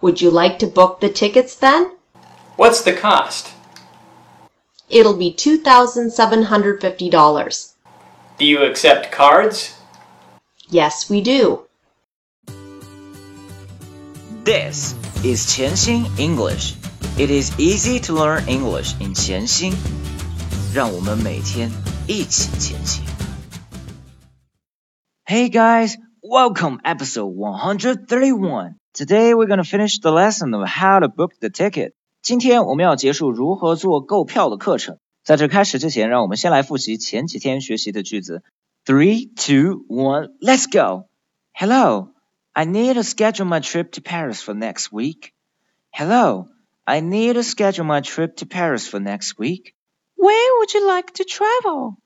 Would you like to book the tickets then? What's the cost? It'll be $2,750. Do you accept cards? Yes, we do. This is 潜心 English. It is easy to learn English in 潜心。让我们每天一起前行。Hey guys, welcome episode 131. Today we're gonna finish the lesson of how to book the ticket. 今天我们要结束如何做购票的课程。在这开始之前，让我们先来复习前几天学习的句子。Three, two, one, let's go. Hello. I need to schedule my trip to Paris for next week. Hello, I need to schedule my trip to Paris for next week. Where would you like to travel?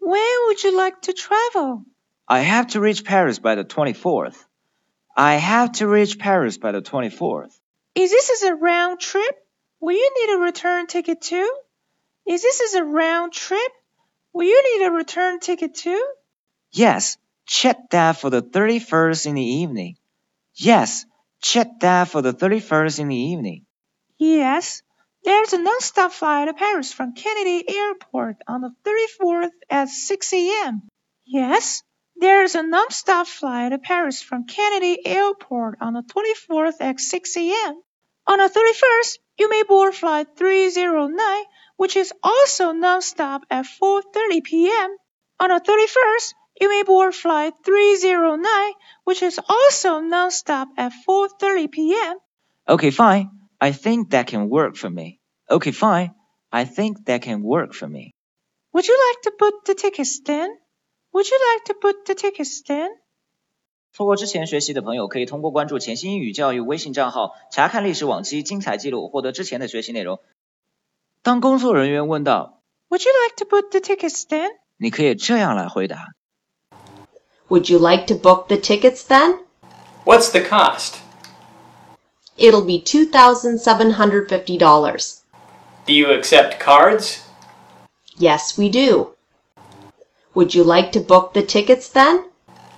Where would you like to travel? I have to reach Paris by the 24th. I have to reach Paris by the 24th. Is this is a round trip? Will you need a return ticket too? Is this is a round trip? Will you need a return ticket too? Yes, check that for the 31st in the evening. Yes, check that for the 31st in the evening. Yes, there's a non-stop flight to Paris from Kennedy Airport on the 34th at 6 a.m. Yes, there's a non-stop flight to Paris from Kennedy Airport on the 24th at 6 a.m. On the 31st, you may board flight 309, which is also non-stop at 4.30 p.m. On the 31st, you may board flight 309, which is also non-stop at 4.30 p.m. Okay, fine. I think that can work for me. Okay, fine. I think that can work for me. Would you like to put the tickets then? Would you like to put the tickets then? 错过之前学习的朋友，可以通过关注“潜心英语教育”微信账号查看历史往期精彩记录，获得之前的学习内容。当工作人员问到 Would you like to put the tickets then? 你可以这样来回答 Would you like to book the tickets then? What's the cost? It'll be $2,750. Do you accept cards? Yes, we do. Would you like to book the tickets then?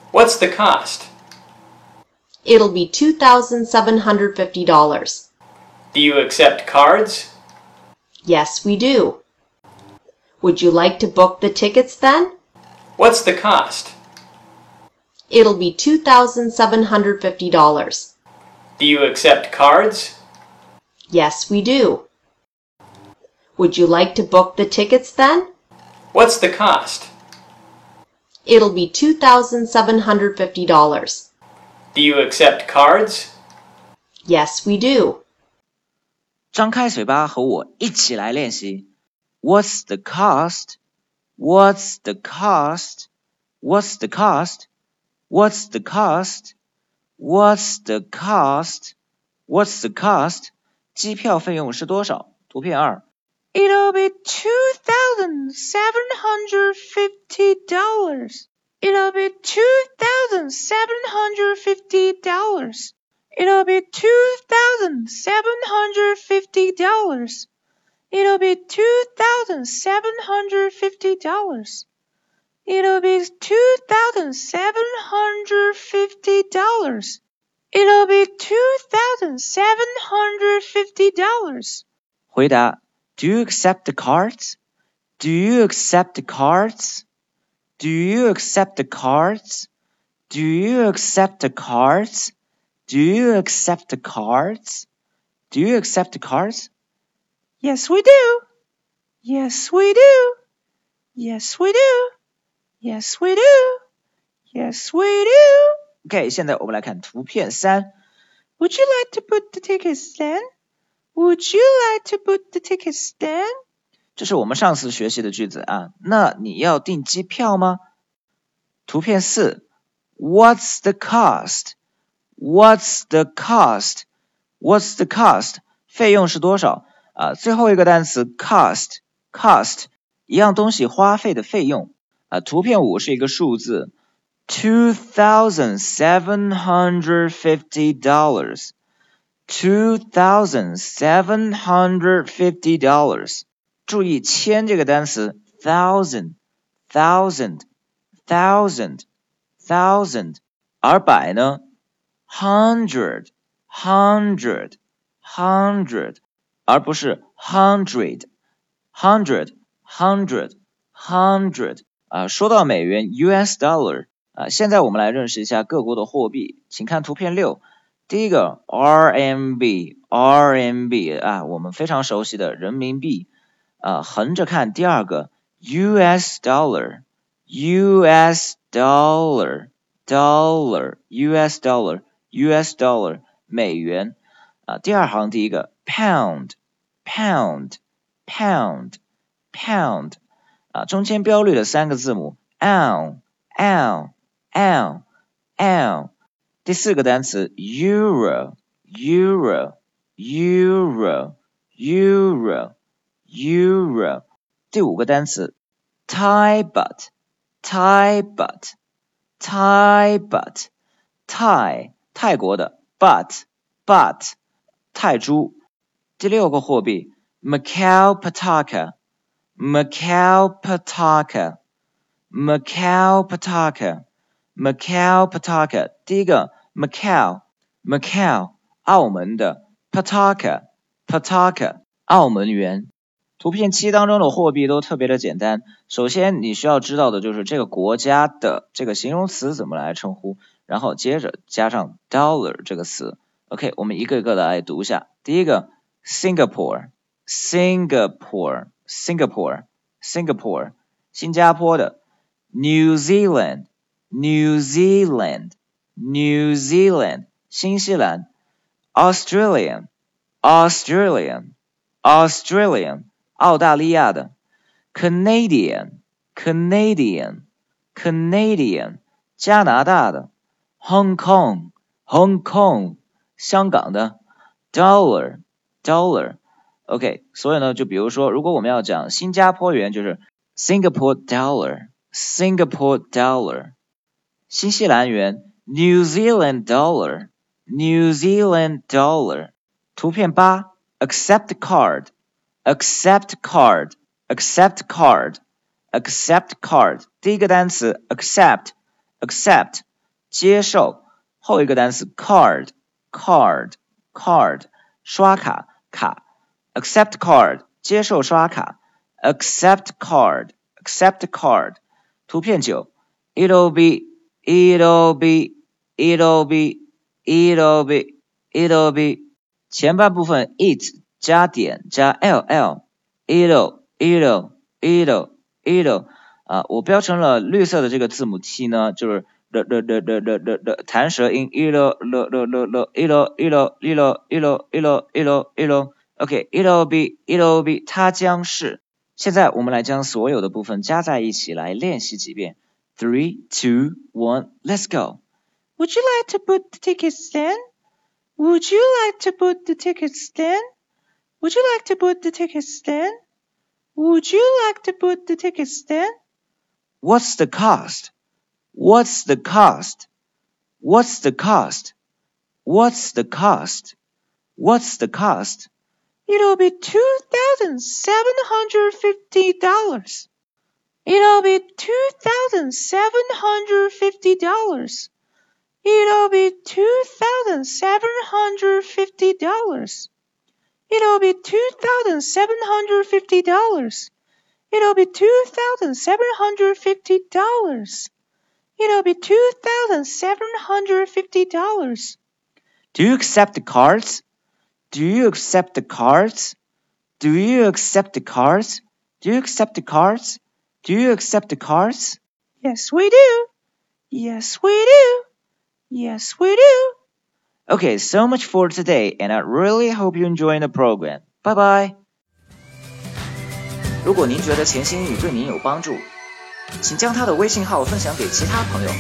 What's the cost? It'll be $2,750. Do you accept cards? Yes, we do. Would you like to book the tickets then? What's the cost? It'll be $2,750. Do you accept cards? Yes, we do. Would you like to book the tickets then? What's the cost? It'll be $2,750. Do you accept cards? Yes, we do. 张开嘴巴和我一起来练习。What's the cost? What's the cost? What's the cost? What's the cost? What's the cost? What's the cost? 机票费用是多少？图片二。 It'll be two thousand seven hundred fifty dollars. It'll be two thousand seven hundred fifty dollars. It'll be two thousand seven hundred fifty dollars. It'll be two thousand seven hundred fifty dollars. It'll be two thousand seven hundred fifty dollars. It'll be two thousand seven hundred fifty dollars. 回答 ：Do you accept the cards? Do you accept the cards? Do you accept the cards? Do you accept the cards? Do you accept the cards? Do you accept the cards? Yes, we do. Yes, we do. Yes, we do. Yes, we do. Yes, we do. OK，现在我们来看图片三。 Would you like to put the tickets then? Would you like to put the tickets then? 这是我们上次学习的句子啊。那你要订机票吗？图片四，What's the cost? What's the cost? What's the cost? 费用是多少啊？最后一个单词 cost cost 一样东西花费的费用啊。图片五是一个数字，two thousand seven hundred fifty dollars。 Two thousand seven hundred fifty dollars。注意“千”这个单词，thousand thousand thousand thousand，而百呢，hundred hundred hundred，而不是 hundred hundred hundred hundred 啊。说到美元 US dollar 啊，现在我们来认识一下各国的货币，请看图片六。 第一个 RMB RMB 啊，我们非常熟悉的人民币啊，横着看第二个 US dollar US dollar dollar US dollar US dollar 美元啊，第二行第一个 pound pound pound pound 啊，中间标绿的三个字母 l l l l 第四个单词 euro euro euro euro euro。第五个单词 Thai but Thai but Thai but Thai 泰国的 but but 泰铢。第六个货币 Macau pataka Macau pataka Macau pataka Macau Macau pataca 第一个 Macau Macau 澳门的 Pataka Pataka 澳门元。图片七当中的货币都特别的简单。首先你需要知道的就是这个国家的这个形容词怎么来称呼，然后接着加上 dollar 这个词。OK，我们一个一个的来读一下。第一个 Singapore Singapore Singapore Singapore 新加坡的 New Zealand New Zealand, New Zealand, 新西兰；Australian, Australian, Australian, 澳大利亚的；Canadian, Canadian, Canadian, 加拿大的；Hong Kong, Hong Kong, 香港的；Dollar, Dollar, OK。所以呢，就比如说，如果我们要讲新加坡元，就是 Singapore Dollar, Singapore Dollar。新西兰元 New Zealand dollar New Zealand dollar 图片八 accept card accept card accept card accept card 第一个单词 accept accept 接受后一个单词 card card card 刷卡卡 accept card 接受刷卡 accept card accept card 图片九 it'll be It'll be, it'll be, it'll be, it'll be。前半部分 it 加点加 ll，it'll, it'll, it'll, it'll。啊，我标成了绿色的这个字母 t 呢，就是 l l l l l l l 弹舌音 it'll, l l l l, it'll, it'll, it'll, it'll, it'll, it'll, it'll。OK，it'll be, it'll be，它将是。现在我们来将所有的部分加在一起来练习几遍。Three, two, one, let's go. Would you like to put the tickets then? Would you like to put the tickets then? Would you like to put the tickets then? Would you like to put the tickets then? What's the cost? What's the cost? What's the cost? What's the cost? What's the cost? It'll be two thousand seven hundred fifty dollars. It'll be two thousand seven hundred fifty dollars. It'll be two thousand seven hundred fifty dollars. It'll be two thousand seven hundred fifty dollars. It'll be two thousand seven hundred fifty dollars. It'll be two thousand seven hundred fifty dollars. Do you accept the cards? Do you accept the cards? Do you accept the cards? Do you accept the cards? Do you accept the cards? Yes, we do. Yes, we do. Yes, we do. Okay, so much for today, and I really hope you enjoy the program. Bye bye. 如果您觉得钱新英语对您有帮助，请将他的微信号分享给其他朋友，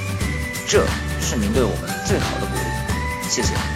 这是您对我们最好的鼓励。谢谢。